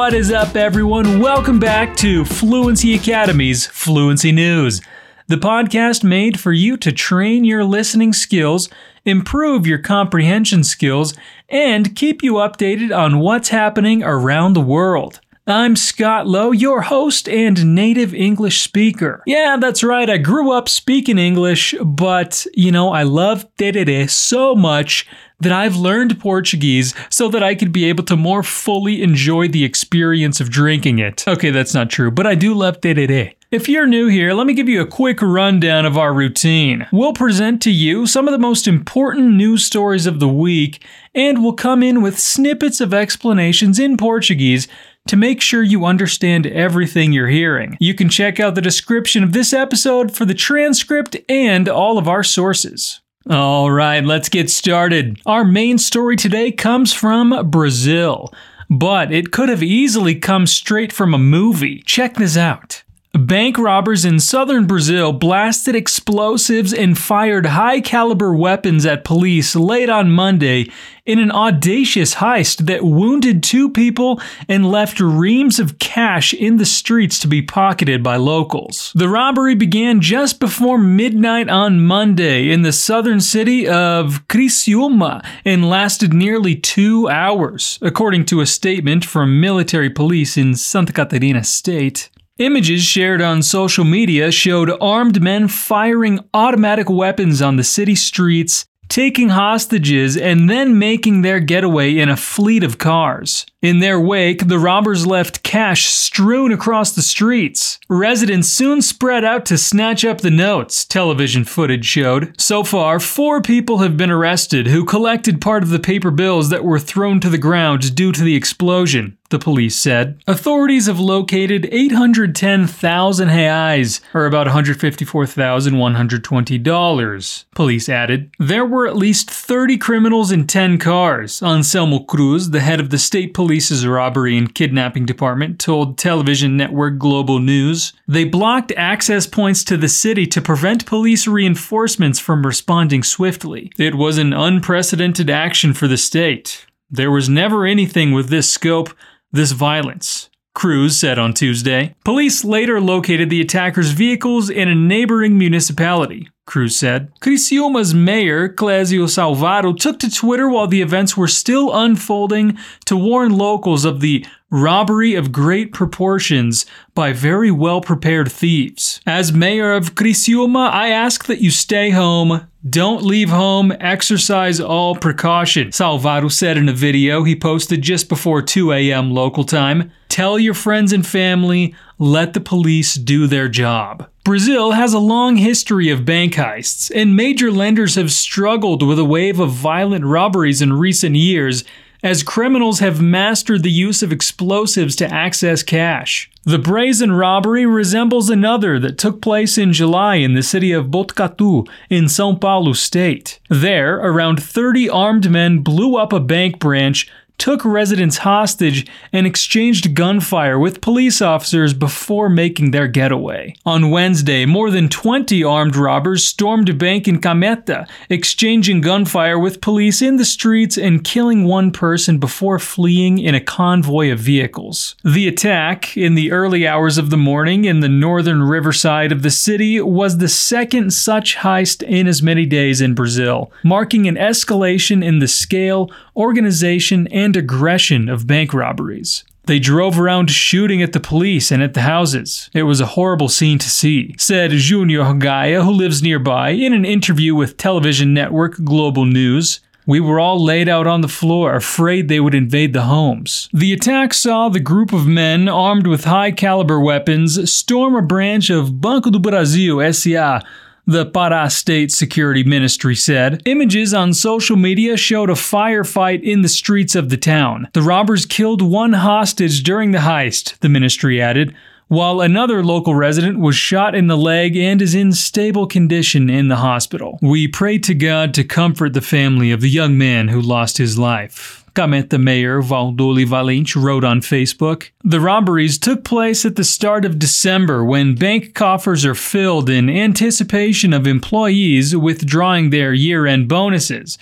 What is up, everyone? Welcome back to Fluency Academy's Fluency News, the podcast made for you to train your listening skills, improve your comprehension skills, and keep you updated on what's happening around the world. I'm Scott Lowe, your host and native English speaker. Yeah, that's right, I grew up speaking English, but you know, I love tereré so much that I've learned Portuguese so that I could be able to more fully enjoy the experience of drinking it. Okay, that's not true, but I do love tereré. If you're new here, let me give you a quick rundown of our routine. We'll present to you some of the most important news stories of the week, and we'll come in with snippets of explanations in Portuguese to make sure you understand everything you're hearing. You can check out the description of this episode for the transcript and all of our sources. All right, let's get started. Our main story today comes from Brazil, but it could have easily come straight from a movie. Check this out. Bank robbers in southern Brazil blasted explosives and fired high caliber weapons at police late on Monday in an audacious heist that wounded two people and left reams of cash in the streets to be pocketed by locals. The robbery began just before midnight on Monday in the southern city of Criciúma and lasted nearly two hours, according to a statement from military police in Santa Catarina state. Images shared on social media showed armed men firing automatic weapons on the city streets, taking hostages, and then making their getaway in a fleet of cars. In their wake, the robbers left cash strewn across the streets. Residents soon spread out to snatch up the notes, television footage showed. So far, four people have been arrested who collected part of the paper bills that were thrown to the ground due to the explosion the police said. Authorities have located 810,000 reais, or about $154,120, police added. There were at least 30 criminals in 10 cars. Anselmo Cruz, the head of the state police's robbery and kidnapping department, told television network Globo News. They blocked access points to the city to prevent police reinforcements from responding swiftly. It was an unprecedented action for the state. There was never anything with this scope this violence. Cruz said on Tuesday. Police later located the attackers' vehicles in a neighboring municipality. Cruz said. Criciúma's mayor, Clésio Salvaro, took to Twitter while the events were still unfolding to warn locals of the robbery of great proportions by very well prepared thieves. As mayor of Criciúma, I ask that you stay home, don't leave home, exercise all precaution, Salvaro said in a video he posted just before 2 a.m. local time. Tell your friends and family, let the police do their job. Brazil has a long history of bank heists, and major lenders have struggled with a wave of violent robberies in recent years as criminals have mastered the use of explosives to access cash. The brazen robbery resembles another that took place in July in the city of Botucatu in São Paulo state. There, around 30 armed men blew up a bank branch took residents hostage and exchanged gunfire with police officers before making their getaway. On Wednesday, more than 20 armed robbers stormed a bank in Cametá, exchanging gunfire with police in the streets and killing one person before fleeing in a convoy of vehicles. The attack, in the early hours of the morning in the northern riverside of the city, was the second such heist in as many days in Brazil, marking an escalation in the scale, organization, and aggression of bank robberies. They drove around shooting at the police and at the houses. It was a horrible scene to see, said Junior Gaia, who lives nearby, in an interview with television network Globo News. We were all laid out on the floor, afraid they would invade the homes. The attack saw the group of men armed with high caliber weapons storm a branch of Banco do Brasil SA the Pará State Security Ministry said. Images on social media showed a firefight in the streets of the town. The robbers killed one hostage during the heist, the ministry added, while another local resident was shot in the leg and is in stable condition in the hospital. We pray to God to comfort the family of the young man who lost his life. Cametá mayor Valdoli Valente wrote on Facebook. The robberies took place at the start of December when bank coffers are filled in anticipation of employees withdrawing their year end bonuses.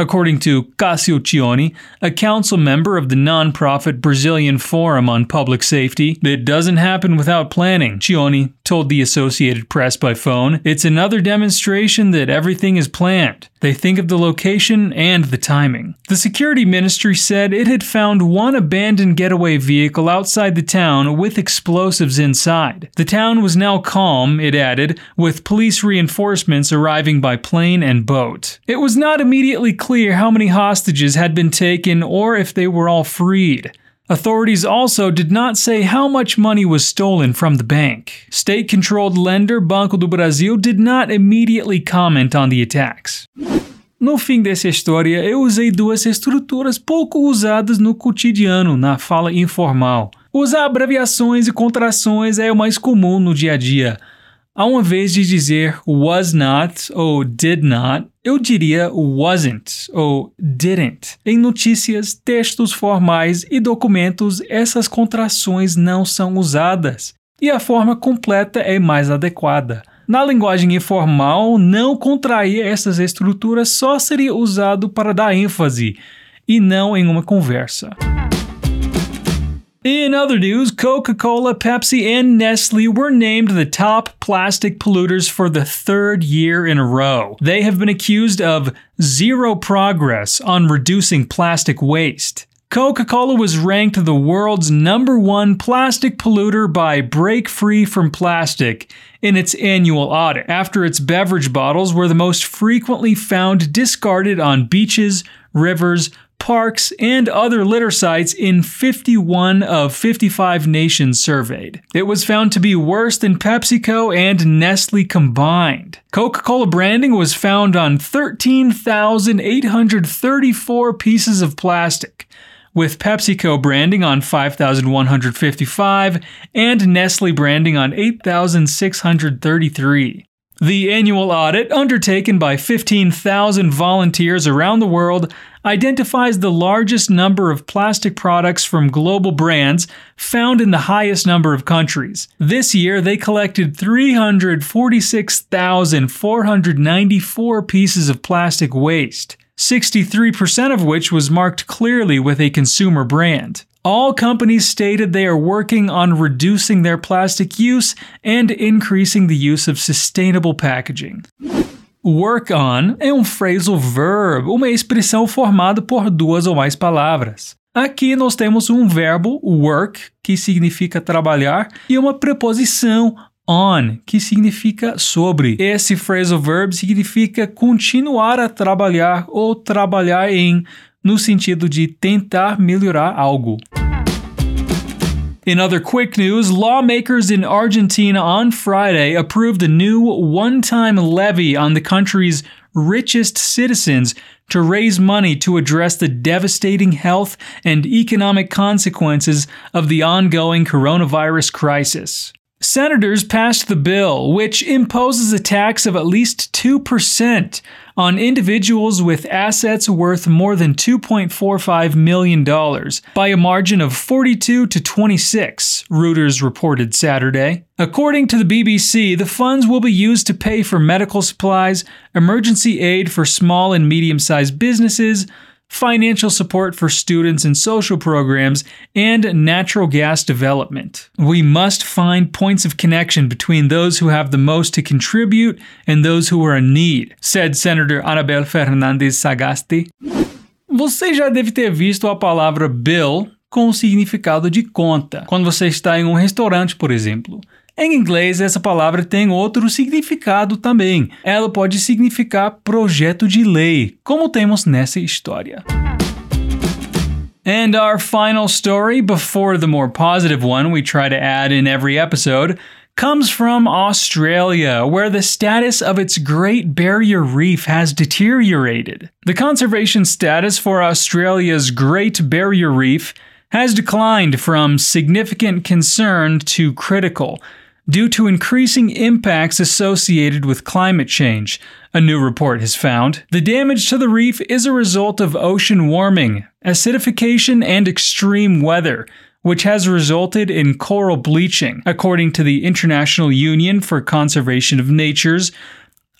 According to Cassio Cioni, a council member of the nonprofit Brazilian Forum on Public Safety, it doesn't happen without planning, Cioni told the Associated Press by phone. It's another demonstration that everything is planned. They think of the location and the timing. The security ministry said it had found one abandoned getaway vehicle outside the town with explosives inside. The town was now calm, it added, with police reinforcements arriving by plane and boat. It was not immediately clear how many hostages had been taken or if they were all freed. Authorities also did not say how much money was stolen from the bank. State controlled lender Banco do Brasil did not immediately comment on the attacks. No fim dessa história, eu usei duas estruturas pouco usadas no cotidiano, na fala informal. Usar abreviações e contrações é o mais comum no dia a dia. Ao invés de dizer was not ou did not, eu diria wasn't ou didn't. Em notícias, textos formais e documentos, essas contrações não são usadas e a forma completa é mais adequada. Na linguagem informal, não contrair essas estruturas só seria usado para dar ênfase e não em uma conversa. In other news, Coca Cola, Pepsi, and Nestle were named the top plastic polluters for the third year in a row. They have been accused of zero progress on reducing plastic waste. Coca Cola was ranked the world's number one plastic polluter by Break Free from Plastic in its annual audit, after its beverage bottles were the most frequently found discarded on beaches, rivers, parks, and other litter sites in 51 of 55 nations surveyed. It was found to be worse than PepsiCo and Nestle combined. Coca Cola branding was found on 13,834 pieces of plastic. With PepsiCo branding on 5,155 and Nestle branding on 8,633. The annual audit, undertaken by 15,000 volunteers around the world, identifies the largest number of plastic products from global brands found in the highest number of countries. This year, they collected 346,494 pieces of plastic waste, 63% of which was marked clearly with a consumer brand. All companies stated they are working on reducing their plastic use and increasing the use of sustainable packaging. Work on é um phrasal verb, uma expressão formada por duas ou mais palavras. Aqui nós temos um verbo work, que significa trabalhar, e uma preposição on, que significa sobre. Esse phrasal verb significa continuar a trabalhar ou trabalhar em no sentido de tentar melhorar algo. In other quick news, lawmakers in Argentina on Friday approved a new one time levy on the country's richest citizens to raise money to address the devastating health and economic consequences of the ongoing coronavirus crisis. Senators passed the bill, which imposes a tax of at least 2% on individuals with assets worth more than $2.45 million by a margin of 42 to 26, Reuters reported Saturday. According to the BBC, the funds will be used to pay for medical supplies, emergency aid for small and medium sized businesses, financial support for students and social programs, and natural gas development. We must find points of connection between those who have the most to contribute and those who are in need, said Senator Anabel Fernández Sagasti. Você já deve ter visto a palavra bill com o significado de conta, quando você está em um restaurante, por exemplo. Em inglês, essa palavra tem outro significado também. Ela pode significar projeto de lei, como temos nessa história. And our final story, before the more positive one we try to add in every episode, comes from Australia, where the status of its Great Barrier Reef has deteriorated. The conservation status for Australia's Great Barrier Reef has declined from significant concern to critical due to increasing impacts associated with climate change, a new report has found. The damage to the reef is a result of ocean warming, acidification, and extreme weather, which has resulted in coral bleaching, according to the International Union for Conservation of Nature's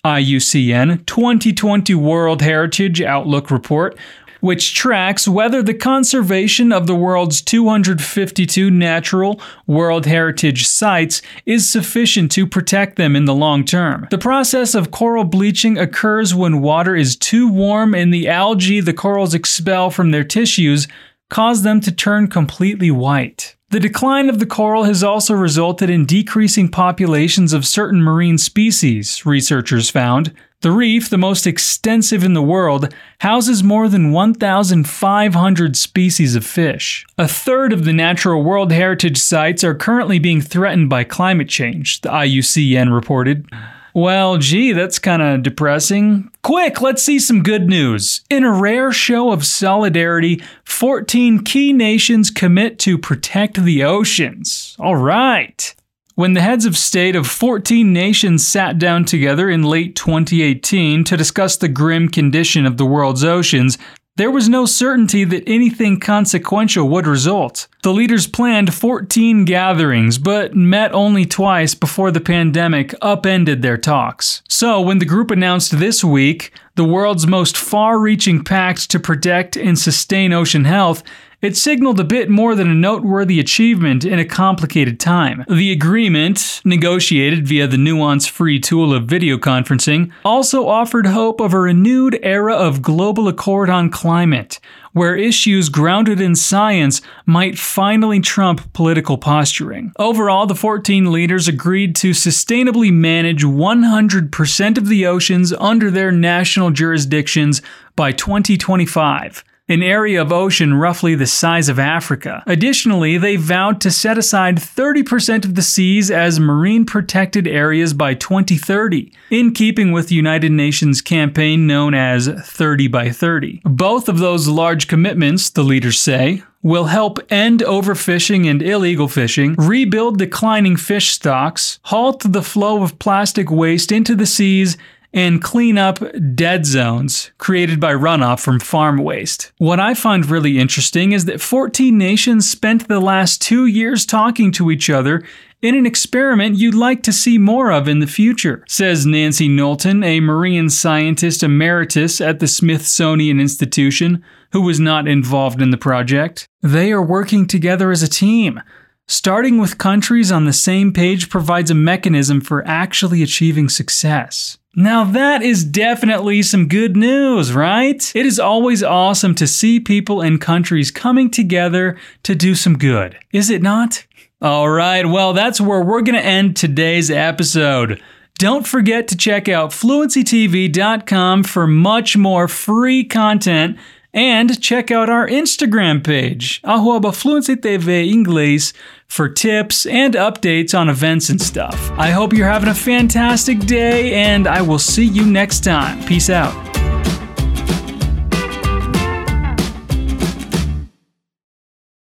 IUCN 2020 World Heritage Outlook Report, which tracks whether the conservation of the world's 252 natural World Heritage sites is sufficient to protect them in the long term. The process of coral bleaching occurs when water is too warm and the algae the corals expel from their tissues cause them to turn completely white. The decline of the coral has also resulted in decreasing populations of certain marine species, researchers found. The reef, the most extensive in the world, houses more than 1,500 species of fish. A third of the natural World Heritage sites are currently being threatened by climate change, the IUCN reported. Well, gee, that's kind of depressing. Quick, let's see some good news. In a rare show of solidarity, 14 key nations commit to protect the oceans. All right. When the heads of state of 14 nations sat down together in late 2018 to discuss the grim condition of the world's oceans, there was no certainty that anything consequential would result. The leaders planned 14 gatherings, but met only twice before the pandemic upended their talks. So, when the group announced this week the world's most far reaching pact to protect and sustain ocean health, it signaled a bit more than a noteworthy achievement in a complicated time. The agreement, negotiated via the nuance free tool of video conferencing, also offered hope of a renewed era of global accord on climate, where issues grounded in science might finally trump political posturing. Overall, the 14 leaders agreed to sustainably manage 100% of the oceans under their national jurisdictions by 2025 an area of ocean roughly the size of Africa. Additionally, they vowed to set aside 30% of the seas as marine protected areas by 2030, in keeping with the United Nations campaign known as 30 by 30. Both of those large commitments, the leaders say, will help end overfishing and illegal fishing, rebuild declining fish stocks, halt the flow of plastic waste into the seas, and clean up dead zones created by runoff from farm waste. What I find really interesting is that 14 nations spent the last two years talking to each other in an experiment you'd like to see more of in the future, says Nancy Knowlton, a marine scientist emeritus at the Smithsonian Institution, who was not involved in the project. They are working together as a team. Starting with countries on the same page provides a mechanism for actually achieving success. Now, that is definitely some good news, right? It is always awesome to see people and countries coming together to do some good, is it not? All right, well, that's where we're going to end today's episode. Don't forget to check out fluencytv.com for much more free content and check out our Instagram page, arroba Fluency TV Inglês, for tips and updates on events and stuff. I hope you're having a fantastic day, and I will see you next time. Peace out.